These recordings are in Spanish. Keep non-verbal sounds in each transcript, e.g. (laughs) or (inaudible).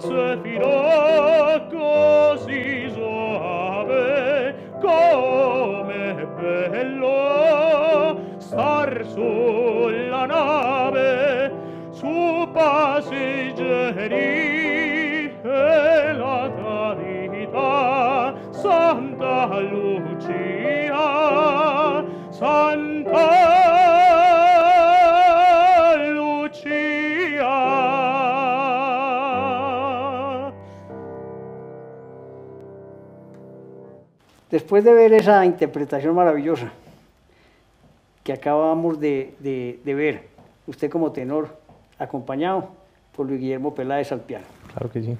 questo zefiro Después de ver esa interpretación maravillosa que acabamos de, de- de ver, usted como tenor, acompañado por Luis Guillermo Peláez al piano. Claro que sí.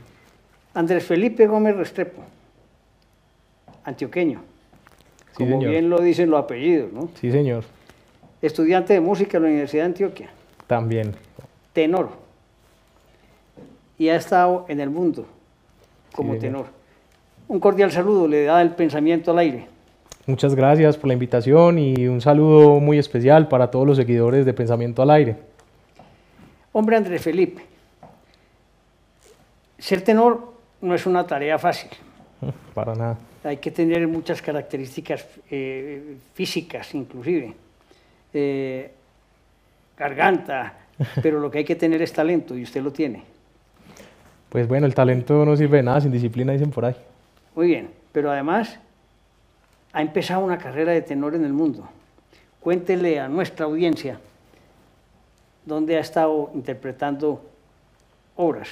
Andrés Felipe Gómez Restrepo, antioqueño, Sí, como señor. bien lo dicen los apellidos, ¿no? Sí, señor. Estudiante de música en la Universidad de Antioquia, También. tenor, y ha estado en el mundo como tenor. Un cordial saludo le da el pensamiento al aire. Muchas gracias por la invitación y un saludo muy especial para todos los seguidores de Pensamiento al Aire. Hombre Andrés Felipe, ser tenor no es una tarea fácil. (laughs) Para nada. Hay que tener muchas características eh, físicas, inclusive. Eh, garganta, (laughs) pero lo que hay que tener es talento y usted lo tiene. Pues bueno, el talento no sirve de nada sin disciplina, dicen por ahí. Muy bien, pero además ha empezado una carrera de tenor en el mundo. Cuéntele a nuestra audiencia dónde ha estado interpretando obras.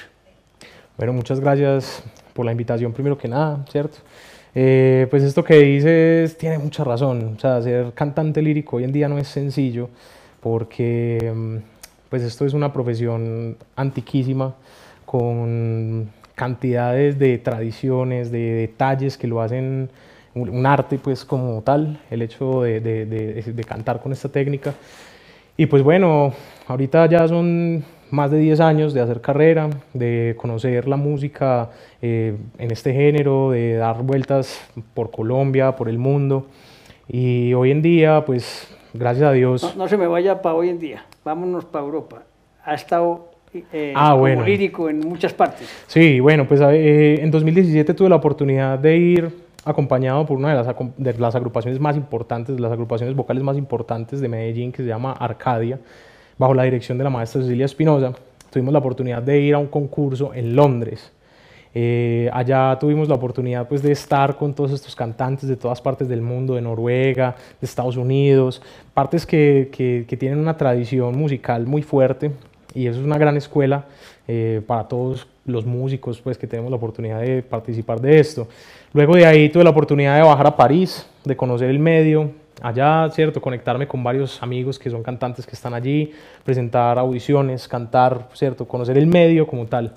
Bueno, muchas gracias por la invitación, primero que nada, ¿cierto? Eh, pues esto que dices tiene mucha razón. O sea, ser cantante lírico hoy en día no es sencillo porque mm, pues esto es una profesión antiquísima con cantidades de tradiciones, de detalles que lo hacen un, arte pues como tal, el hecho de, de- de- de cantar con esta técnica. Y pues bueno, ahorita ya son más de 10 años de hacer carrera, de conocer la música eh, en este género, de dar vueltas por Colombia, por el mundo. Y hoy en día, pues gracias a Dios, No, no se me vaya para hoy en día, vámonos para Europa. Ha estado eh, Ah, como bueno. lírico en muchas partes. Sí, bueno, pues eh, en 2017 tuve la oportunidad de ir acompañado por una de las, de las agrupaciones más importantes, de las agrupaciones vocales más importantes de Medellín, que se llama Arcadia, bajo la dirección de la maestra Cecilia Espinosa. Tuvimos la oportunidad de ir a un concurso en Londres. Eh, allá tuvimos la oportunidad pues, de estar con todos estos cantantes de todas partes del mundo, de Noruega, de Estados Unidos, partes que, que- que tienen una tradición musical muy fuerte y eso es una gran escuela eh, para todos los músicos pues, que tenemos la oportunidad de participar de esto. Luego de ahí tuve la oportunidad de bajar a París, de conocer el medio, allá, ¿cierto? Conectarme con varios amigos que son cantantes que están allí, presentar audiciones, cantar, ¿cierto? Conocer el medio como tal.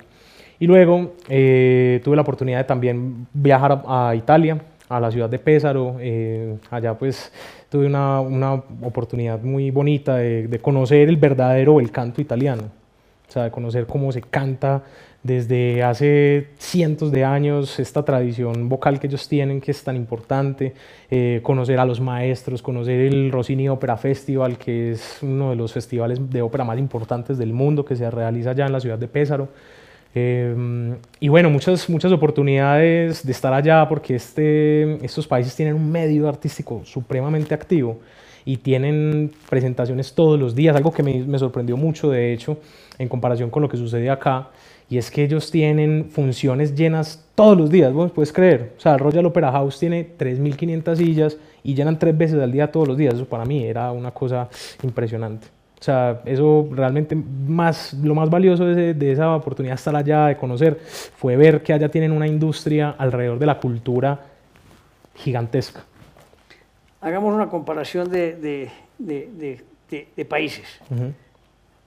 Y luego eh, tuve la oportunidad de también viajar a, a Italia, a la ciudad de Pésaro. eh, allá pues tuve una, una oportunidad muy bonita de, conocer el verdadero el canto italiano. O sea, de conocer cómo se canta desde hace cientos de años, esta tradición vocal que ellos tienen, que es tan importante, eh, conocer a los maestros, conocer el Rossini Opera Festival, que es uno de los festivales de ópera más importantes del mundo, que se realiza allá en la ciudad de Pésaro. Eh, y bueno, muchas, muchas oportunidades de estar allá porque este, estos países tienen un medio artístico supremamente activo y tienen presentaciones todos los días, algo que me, sorprendió mucho, de hecho, en comparación con lo que sucede acá, y es que ellos tienen funciones llenas todos los días, vos puedes creer. O sea, Royal Opera House tiene 3.500 sillas y llenan tres veces al día todos los días. Eso para mí era una cosa impresionante. O sea, eso realmente más, lo más valioso de, de esa oportunidad estar allá, de conocer, fue ver que allá tienen una industria alrededor de la cultura gigantesca. Hagamos una comparación de, de- de- países. Ujú.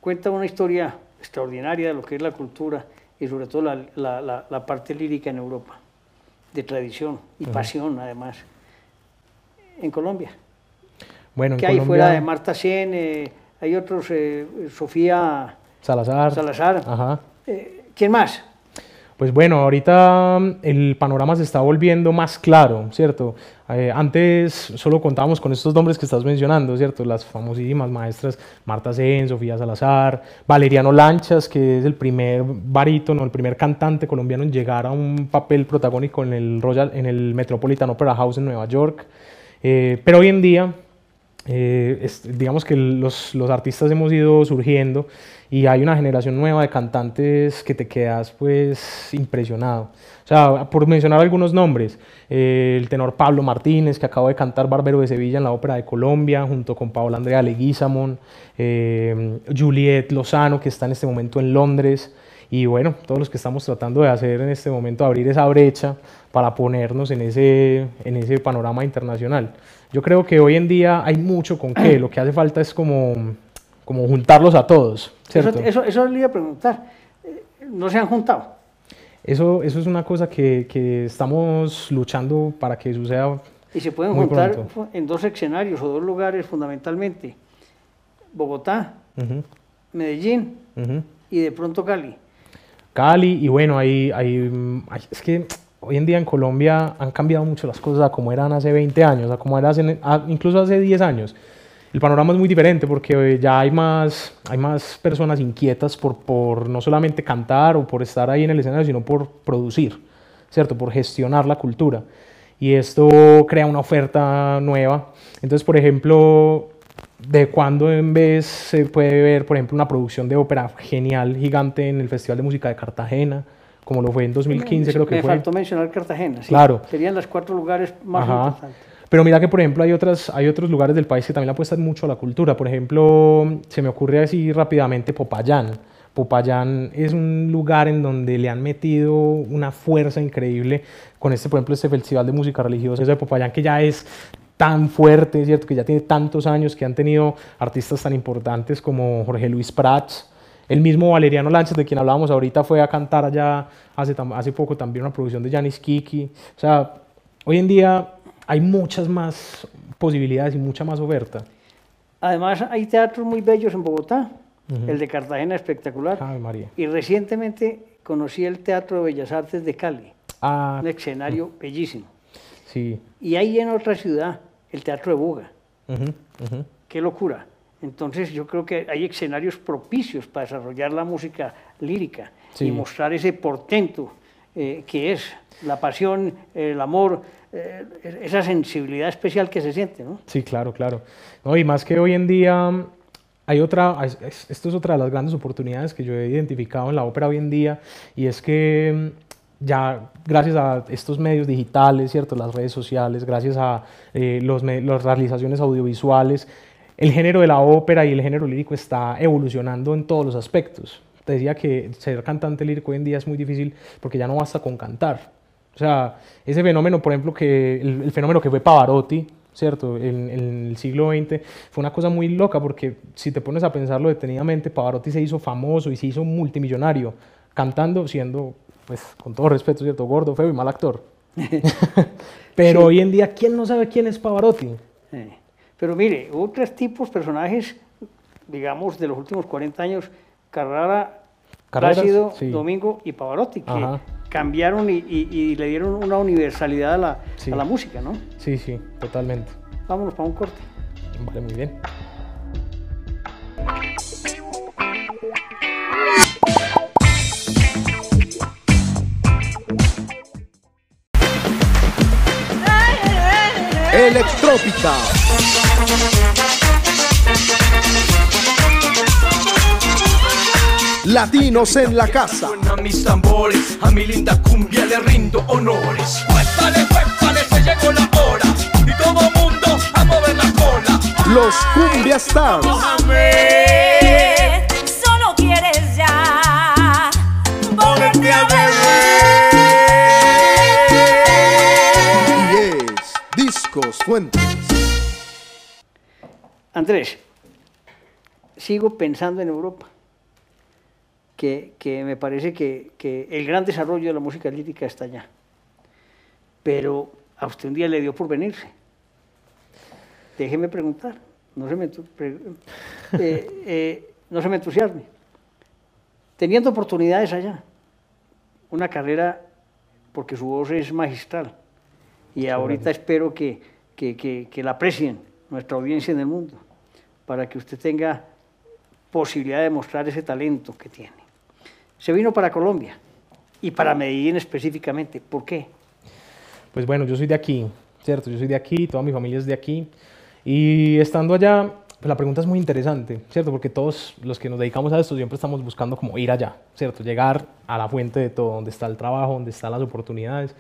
Cuenta una historia extraordinaria de lo que es la cultura y sobre todo la, la- la- la parte lírica en Europa, de tradición y pasión además. En Colombia, Bueno, en que hay Colombia- fuera de Marta Sien, eh, hay otros, eh, Sofía Salazar. Salazar. Ajá. Eh, ¿Quién más? Pues bueno, ahorita mm, el panorama se está volviendo más claro, ¿cierto? Eh, antes solo contábamos con estos nombres que estás mencionando, ¿cierto? Las famosísimas maestras Marta Sen, Sofía Salazar, Valeriano Lanchas, que es el primer barítono, el primer cantante colombiano en llegar a un papel protagónico en el, Royal, en el Metropolitan Opera House en Nueva York. Eh, pero hoy en día eh, es- digamos que los, los artistas hemos ido surgiendo y hay una generación nueva de cantantes que te quedas pues impresionado. O sea, por mencionar algunos nombres, eh, el tenor Pablo Martínez, que acaba de cantar Bárbaro de Sevilla en la Ópera de Colombia, junto con Paola Andrea Leguizamón, eh, Juliet Lozano, que está en este momento en Londres, y bueno, todos los que estamos tratando de hacer en este momento, abrir esa brecha para ponernos en ese, en ese panorama internacional. Yo creo que hoy en día hay mucho con qué, lo que hace falta es como, como juntarlos a todos, Eso, ¿cierto? eso, eso le iba a preguntar. Eh, ¿No se han juntado? Eso, eso es una cosa que, que estamos luchando para que suceda. Y se pueden Muy juntar pronto. en dos escenarios o dos lugares fundamentalmente. Bogotá, Ujú, Medellín ujú. y de pronto Cali. Cali, y bueno, hay, hay, mm, es que hoy en día en Colombia han cambiado mucho las cosas a como eran hace 20 años, a como eran hace- a- incluso hace 10 años. El panorama es muy diferente porque ya hay más, hay más personas inquietas por, por no solamente cantar o por estar ahí en el escenario, sino por producir, ¿cierto? Por gestionar la cultura. Y esto crea una oferta nueva. Entonces, por ejemplo, de cuando en vez se puede ver, por ejemplo, una producción de ópera genial, gigante en el Festival de Música de Cartagena, como lo fue en 2015, creo que Me fue. faltó mencionar Cartagena. sí. Claro. Serían los cuatro lugares más Ajá. importantes. Pero mira que, por ejemplo, hay, otras, hay otros lugares del país que también apuestan mucho a la cultura. Por ejemplo, se me ocurre así rápidamente Popayán. Popayán es un lugar en donde le han metido una fuerza increíble con este, por ejemplo, este festival de música religiosa de Popayán que ya es tan fuerte, ¿cierto? Que ya tiene tantos años, que han tenido artistas tan importantes como Jorge Luis Prats. El mismo Valeriano Lanchas, de quien hablábamos ahorita, fue a cantar allá hace, poco también una producción de Janis Kiki. O sea, hoy en día hay muchas más posibilidades y mucha más oferta. Además, hay teatros muy bellos en Bogotá. El de Cartagena, espectacular. Ave María. Y recientemente conocí el Teatro de Bellas Artes de Cali. Ah, Un escenario bellísimo. sí. Y hay en otra ciudad el Teatro de Buga. Ujú, ujú. Qué locura. Entonces yo creo que hay escenarios propicios para desarrollar la música lírica Sí. y mostrar ese portento eh, que es la pasión, el amor, eh, esa sensibilidad especial que se siente, ¿no? Sí, claro, claro. No, y más que hoy en día hay otra, es- es- esto es otra de las grandes oportunidades que yo he identificado en la ópera hoy en día, y es que mm, ya gracias a estos medios digitales, ¿cierto? las redes sociales, gracias a eh, los, las realizaciones audiovisuales, el género de la ópera y el género lírico está evolucionando en todos los aspectos. Te decía que ser cantante lírico hoy en día es muy difícil porque ya no basta con cantar. O sea, ese fenómeno, por ejemplo, que el, el fenómeno que fue Pavarotti, ¿cierto? En, en el siglo XX fue una cosa muy loca porque si te pones a pensarlo detenidamente, Pavarotti se hizo famoso y se hizo multimillonario cantando, siendo, pues, con todo respeto, ¿cierto? Gordo, feo y mal actor. (laughs) (laughs) Pero hoy en día, ¿quién no sabe quién es Pavarotti? Eh, Pero mire, hubo tres tipos, personajes, digamos, de los últimos 40 años, Carrara, Carreras, Plácido, sí. Domingo y Pavarotti, que Ajá. cambiaron y, y- y le dieron una universalidad a la, Sí. a la música, ¿no? Sí, sí, totalmente. Vámonos para un corte. Vale, muy bien. Electrópica. Latinos en la casa. Suenan mis tambores, a mi linda cumbia le rindo honores. Huépale, huépale, se llegó la hora. Y todo mundo a mover la cola. Los Cumbia Stars. Solo quieres ya volverte a ver. Y es Discos Fuentes. Andrés, sigo pensando en Europa, que, que me parece que, que el gran desarrollo de la música lírica está allá. Pero a usted un día le dio por venirse. Déjeme preguntar, no se me, (laughs) eh, eh, no se me entusiasme. Teniendo oportunidades allá, una carrera, porque su voz es magistral, y ahorita espero que, que, que- que la aprecien nuestra audiencia en el mundo, para que usted tenga posibilidad de mostrar ese talento que tiene. Se vino para Colombia y para Medellín específicamente. ¿Por qué? Pues bueno, yo soy de aquí, ¿cierto? Yo soy de aquí, toda mi familia es de aquí. Y estando allá, pues la pregunta es muy interesante, ¿cierto? Porque todos los que nos dedicamos a esto siempre estamos buscando como ir allá, ¿cierto? Llegar a la fuente de todo, donde está el trabajo, donde están las oportunidades.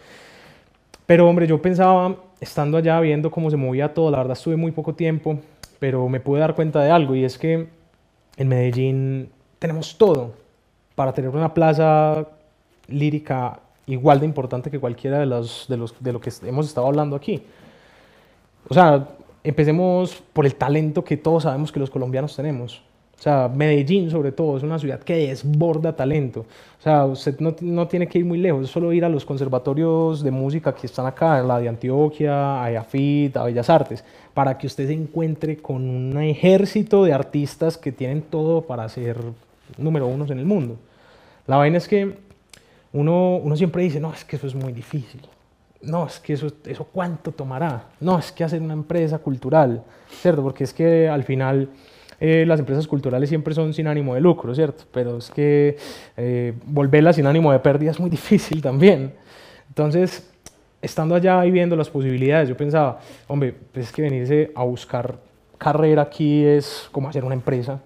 Pero hombre, yo pensaba, estando allá, viendo cómo se movía todo, la verdad estuve muy poco tiempo, pero me pude dar cuenta de algo y es que en Medellín tenemos todo para tener una plaza lírica igual de importante que cualquiera de, los, de, los, de lo que hemos estado hablando aquí. O sea, empecemos por el talento que todos sabemos que los colombianos tenemos. O sea, Medellín sobre todo es una ciudad que desborda talento. O sea, usted no, no tiene que ir muy lejos, es solo ir a los conservatorios de música que están acá, la de Antioquia, a EAFIT, a Bellas Artes, para que usted se encuentre con un ejército de artistas que tienen todo para ser número unos en el mundo. La vaina es que uno, uno siempre dice, no, es que eso es muy difícil. No, es que eso, eso cuánto tomará. No, es que hacer una empresa cultural, ¿cierto? Porque es que al final eh, las empresas culturales siempre son sin ánimo de lucro, ¿cierto? Pero es que eh, volverlas sin ánimo de pérdida es muy (laughs) difícil también. Entonces, estando allá y viendo las posibilidades, yo pensaba, hombre, pues es que venirse a buscar carrera aquí es como hacer una empresa.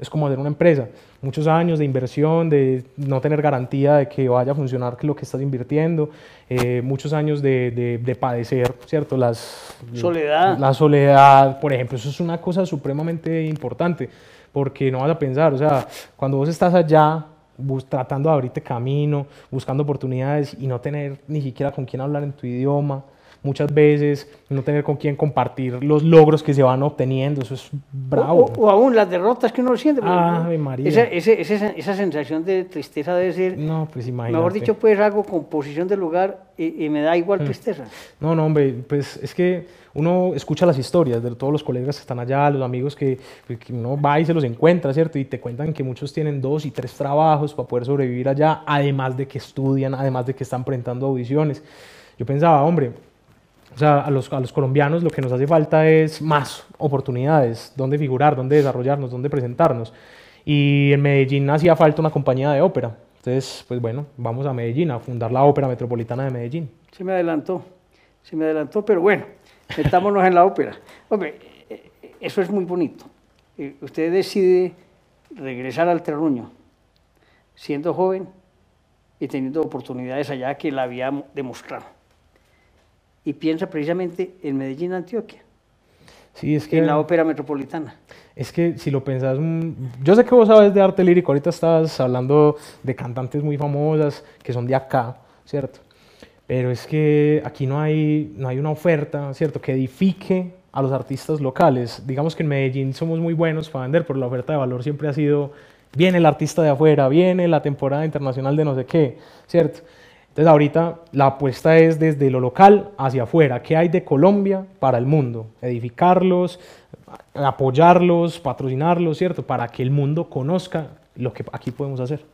Es como hacer una empresa. Muchos años de inversión, de no tener garantía de que vaya a funcionar lo que estás invirtiendo, eh, muchos años de, de- de padecer, ¿cierto? Las, Soledad. La soledad, por ejemplo, eso es una cosa supremamente importante, porque no vas a pensar, o sea, cuando vos estás allá bus- tratando de abrirte camino, buscando oportunidades y no tener ni siquiera con quién hablar en tu idioma, muchas veces no tener con quién compartir los logros que se van obteniendo, eso es bravo. O, o aún las derrotas que uno siente. Ave María. Esa, ese- ese- esa sensación de tristeza debe ser, No, pues imagínate. mejor dicho, pues hago con posición de lugar y, y me da igual tristeza. No, no, hombre, pues es que uno escucha las historias de todos los colegas que están allá, los amigos que, que uno va y se los encuentra, ¿cierto? Y te cuentan que muchos tienen dos y tres trabajos para poder sobrevivir allá, además de que estudian, además de que están presentando audiciones. Yo pensaba, hombre, o sea, a los, a los colombianos lo que nos hace falta es más oportunidades, dónde figurar, dónde desarrollarnos, dónde presentarnos. Y en Medellín hacía falta una compañía de ópera. Entonces, pues bueno, vamos a Medellín a fundar la Ópera Metropolitana de Medellín. Se me adelantó, se me adelantó, pero bueno, metámonos en la ópera. Hombre, eh, eso es muy bonito. Eh, Usted decide regresar al terruño, siendo joven y teniendo oportunidades allá que la había mo- demostrado. Y piensa precisamente en Medellín, Antioquia, Sí, es que... en la ópera metropolitana. Es que si lo pensás, mm, yo sé que vos sabes de arte lírico, ahorita estás hablando de cantantes muy famosas que son de acá, ¿cierto? Pero es que aquí no hay, no hay una oferta, ¿cierto? Que edifique a los artistas locales. Digamos que en Medellín somos muy buenos para vender, pero la oferta de valor siempre ha sido, viene el artista de afuera, viene la temporada internacional de no sé qué, ¿cierto? Entonces ahorita la apuesta es desde lo local hacia afuera. ¿Qué hay de Colombia para el mundo? Edificarlos, apoyarlos, patrocinarlos, ¿cierto? Para que el mundo conozca lo que aquí podemos hacer.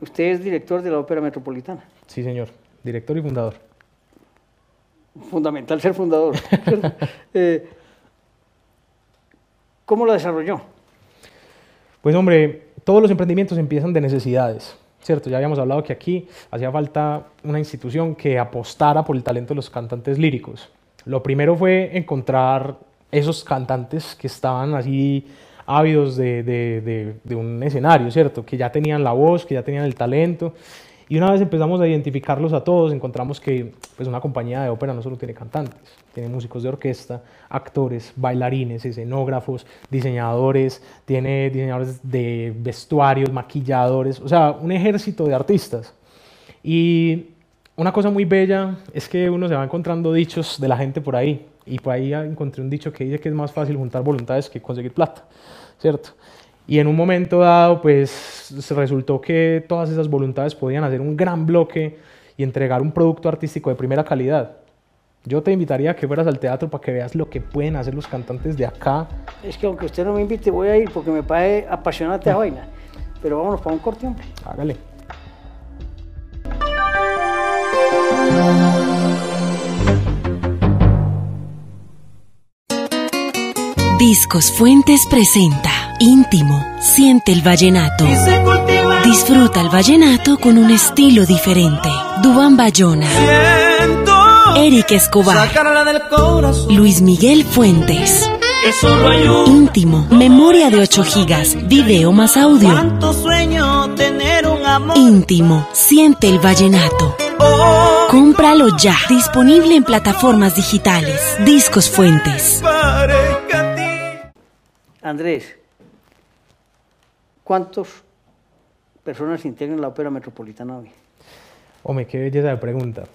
Usted es director de la ópera metropolitana. Sí, señor. Director y fundador. Fundamental ser fundador. (laughs) Eh, ¿Cómo lo desarrolló? Pues hombre, todos los emprendimientos empiezan de necesidades, ¿cierto? Ya habíamos hablado que aquí hacía falta una institución que apostara por el talento de los cantantes líricos. Lo primero fue encontrar esos cantantes que estaban así ávidos de, de- de- de un escenario, ¿cierto? Que ya tenían la voz, que ya tenían el talento. Y una vez empezamos a identificarlos a todos, encontramos que pues, una compañía de ópera no solo tiene cantantes, tiene músicos de orquesta, actores, bailarines, escenógrafos, diseñadores, tiene diseñadores de vestuarios, maquilladores, o sea, un ejército de artistas. Y una cosa muy bella es que uno se va encontrando dichos de la gente por ahí. Y por ahí encontré un dicho que dice que es más fácil juntar voluntades que conseguir plata, ¿cierto? Y en un momento dado, pues resultó que todas esas voluntades podían hacer un gran bloque y entregar un producto artístico de primera calidad. Yo te invitaría a que fueras al teatro para que veas lo que pueden hacer los cantantes de acá. Es que aunque usted no me invite, voy a ir porque me parece apasionante esa vaina. Pero vámonos para un corte, hombre. Hágale. Discos Fuentes presenta Íntimo, siente el vallenato. Disfruta el vallenato con un estilo diferente. Dubán Bayona, Eric Escobar, Luis Miguel Fuentes. Íntimo, memoria de 8 gigas, video más audio. Íntimo, siente el vallenato. Cómpralo ya, disponible en plataformas digitales. Discos Fuentes. Andrés, ¿cuántas personas integran la Ópera Metropolitana hoy? Hombre, qué belleza de pregunta.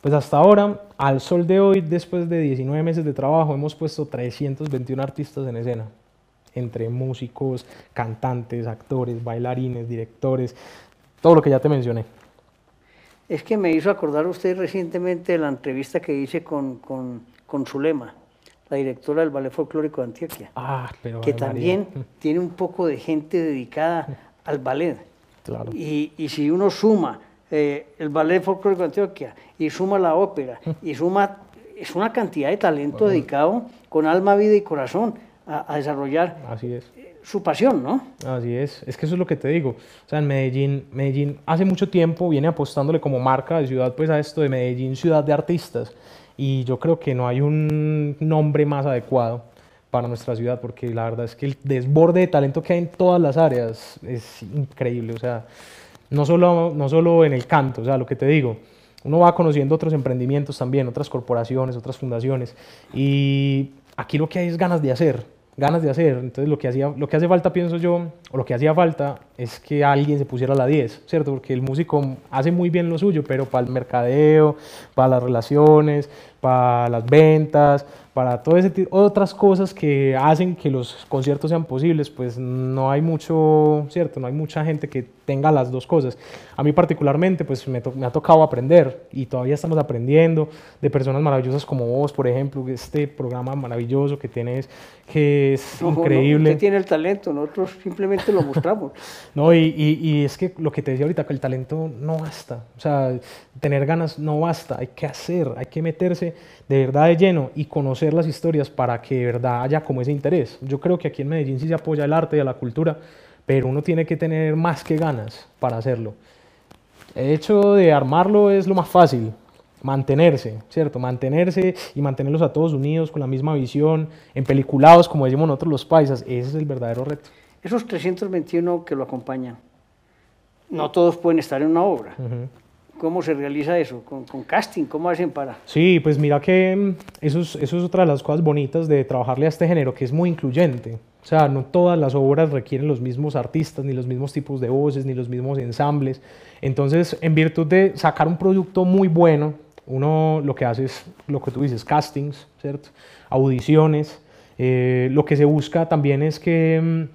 Pues hasta ahora, al sol de hoy, después de 19 meses de trabajo, hemos puesto 321 artistas en escena, entre músicos, cantantes, actores, bailarines, directores, todo lo que ya te mencioné. Es que me hizo acordar usted recientemente de la entrevista que hice con, con, con Zulema, la directora del Ballet Folclórico de Antioquia, Ah, pero que María. también (laughs) tiene un poco de gente dedicada al ballet. Claro. Y, y si uno suma eh, el Ballet Folclórico de Antioquia y suma la ópera (laughs) y suma, es una cantidad de talento dedicado con alma, vida y corazón a, a desarrollar Así es. Su pasión, ¿no? Así es, es que eso es lo que te digo. O sea, en Medellín, Medellín hace mucho tiempo viene apostándole como marca de ciudad pues a esto de Medellín, ciudad de artistas. Y yo creo que no hay un nombre más adecuado para nuestra ciudad porque la verdad es que el desborde de talento que hay en todas las áreas es increíble. O sea, no solo, no solo en el canto, o sea, lo que te digo. Uno va conociendo otros emprendimientos también, otras corporaciones, otras fundaciones. Y aquí lo que hay es ganas de hacer, ganas de hacer. Entonces lo que, hacía, lo que hace falta, pienso yo, o lo que hacía falta es que alguien se pusiera la 10, ¿cierto? Porque el músico hace muy bien lo suyo, pero para el mercadeo, para las relaciones, para las ventas, para todo ese tipo, otras cosas que hacen que los conciertos sean posibles, pues no hay mucho, ¿cierto? No hay mucha gente que tenga las dos cosas. A mí particularmente, pues me, to- me ha tocado aprender y todavía estamos aprendiendo de personas maravillosas como vos, por ejemplo, este programa maravilloso que tienes, que es No, no, increíble. usted tiene el talento, nosotros simplemente lo mostramos. (laughs) No, y, y- y es que lo que te decía ahorita, que el talento no basta. O sea, tener ganas no basta. Hay que hacer, hay que meterse de verdad de lleno y conocer las historias para que de verdad haya como ese interés. Yo creo que aquí en Medellín sí se apoya el arte y a la cultura, pero uno tiene que tener más que ganas para hacerlo. El hecho de armarlo es lo más fácil, mantenerse, ¿cierto? Mantenerse y mantenerlos a todos unidos con la misma visión, empeliculados, como decimos nosotros los paisas, ese es el verdadero reto. Esos 321 que lo acompañan, no todos pueden estar en una obra. Ujú. ¿Cómo se realiza eso? ¿Con, con casting? ¿Cómo hacen para...? Sí, pues mira que mm, eso es, eso es otra de las cosas bonitas de trabajarle a este género, que es muy incluyente. O sea, no todas las obras requieren los mismos artistas, ni los mismos tipos de voces, ni los mismos ensambles. Entonces, en virtud de sacar un producto muy bueno, uno lo que hace es lo que tú dices, castings, ¿cierto? Audiciones. Eh, lo que se busca también es que...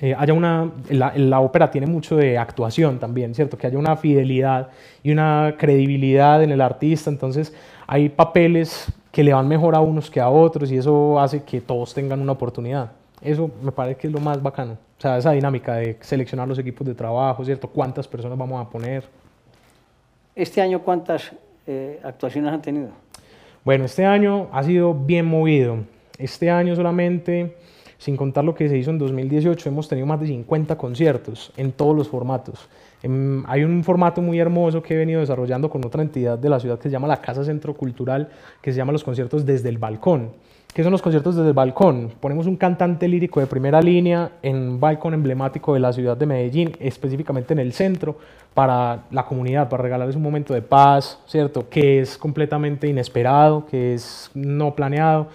eh, haya una, la, la ópera tiene mucho de actuación también, ¿cierto? Que haya una fidelidad y una credibilidad en el artista, entonces hay papeles que le van mejor a unos que a otros y eso hace que todos tengan una oportunidad. Eso me parece que es lo más bacano, o sea, esa dinámica de seleccionar los equipos de trabajo, ¿cierto? ¿Cuántas personas vamos a poner? ¿Este año cuántas eh, actuaciones han tenido? Bueno, este año ha sido bien movido. Este año solamente, sin contar lo que se hizo en 2018, hemos tenido más de 50 conciertos en todos los formatos. Em, hay un formato muy hermoso que he venido desarrollando con otra entidad de la ciudad que se llama la Casa Centro Cultural, que se llama los conciertos desde el balcón. ¿Qué son los conciertos desde el balcón? Ponemos un cantante lírico de primera línea en un balcón emblemático de la ciudad de Medellín, específicamente en el centro, para la comunidad, para regalarles un momento de paz, ¿cierto? Que es completamente inesperado, que es no planeado.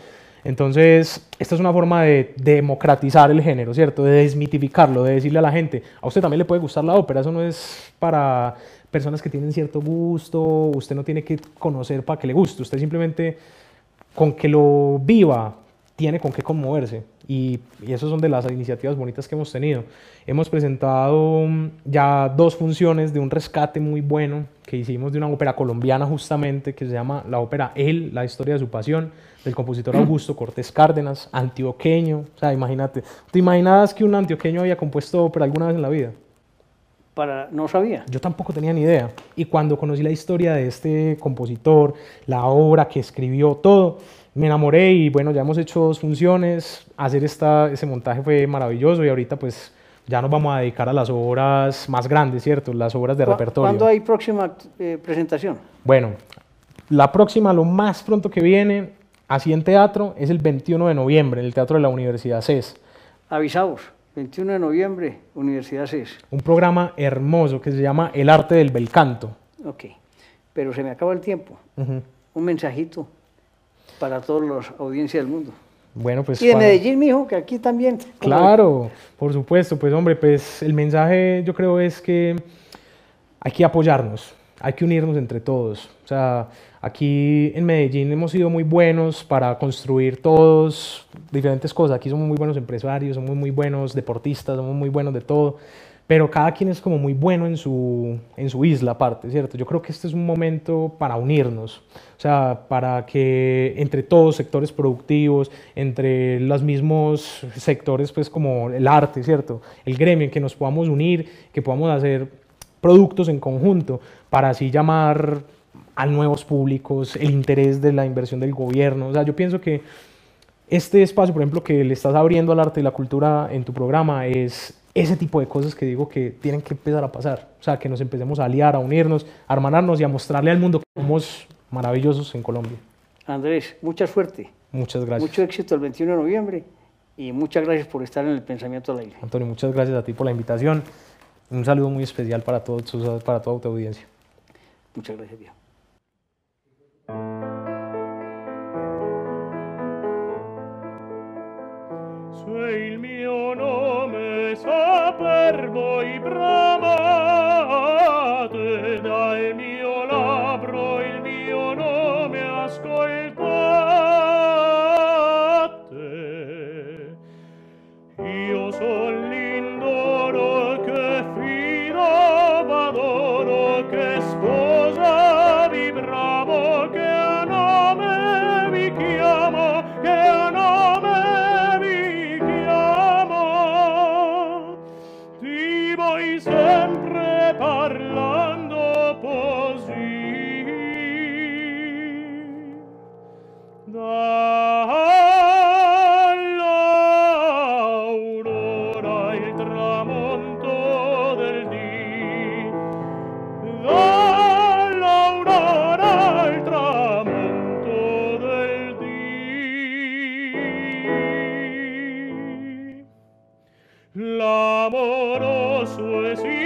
Entonces, esta es una forma de democratizar el género, ¿cierto? De desmitificarlo, de decirle a la gente, a usted también le puede gustar la ópera, eso no es para personas que tienen cierto gusto, usted no tiene que conocer para que le guste, usted simplemente con que lo viva tiene con qué conmoverse. Y, y eso son de las iniciativas bonitas que hemos tenido. Hemos presentado mm, ya dos funciones de un rescate muy bueno que hicimos de una ópera colombiana justamente que se llama la ópera Él, la historia de su pasión, del compositor Augusto Cortés Cárdenas, antioqueño. O sea, imagínate, ¿te imaginas que un antioqueño había compuesto ópera alguna vez en la vida? Para, no sabía. Yo tampoco tenía ni idea. Y cuando conocí la historia de este compositor, la obra que escribió, todo, me enamoré y bueno, ya hemos hecho dos funciones. Hacer esta, ese montaje fue maravilloso y ahorita pues ya nos vamos a dedicar a las obras más grandes, ¿cierto? Las obras de ¿Cu- repertorio. ¿Cuándo hay próxima eh, presentación? Bueno, la próxima, lo más pronto que viene, así en teatro, es el 21 de noviembre en el Teatro de la Universidad CES. Avisaos, 21 de noviembre, Universidad CES. Un programa hermoso que se llama El arte del bel canto. Ok, pero se me acaba el tiempo. Un mensajito para todas las audiencias del mundo. Bueno, pues... y de Medellín, mijo, que aquí también. Claro, por supuesto, pues hombre, pues el mensaje yo creo es que hay que apoyarnos, hay que unirnos entre todos. O sea, aquí en Medellín hemos sido muy buenos para construir todos diferentes cosas. Aquí somos muy buenos empresarios, somos muy buenos deportistas, somos muy buenos de todo. Pero cada quien es como muy bueno en su, en su isla aparte, ¿cierto? Yo creo que este es un momento para unirnos, o sea, para que entre todos sectores productivos, entre los mismos sectores, pues como el arte, ¿cierto? El gremio, que nos podamos unir, que podamos hacer productos en conjunto para así llamar a nuevos públicos, el interés de la inversión del gobierno. O sea, yo pienso que este espacio, por ejemplo, que le estás abriendo al arte y la cultura en tu programa es ese tipo de cosas que digo que tienen que empezar a pasar. O sea, que nos empecemos a aliar, a unirnos, a hermanarnos y a mostrarle al mundo que somos maravillosos en Colombia. Andrés, mucha suerte, Muchas gracias. mucho éxito el 21 de noviembre y muchas gracias por estar en el pensamiento al aire. Antonio, muchas gracias a ti por la invitación. Un saludo muy especial para, todos, para toda tu audiencia. Muchas gracias, viejo. Se il mio nome sapervo i bramate, dì. L'amoroso esilio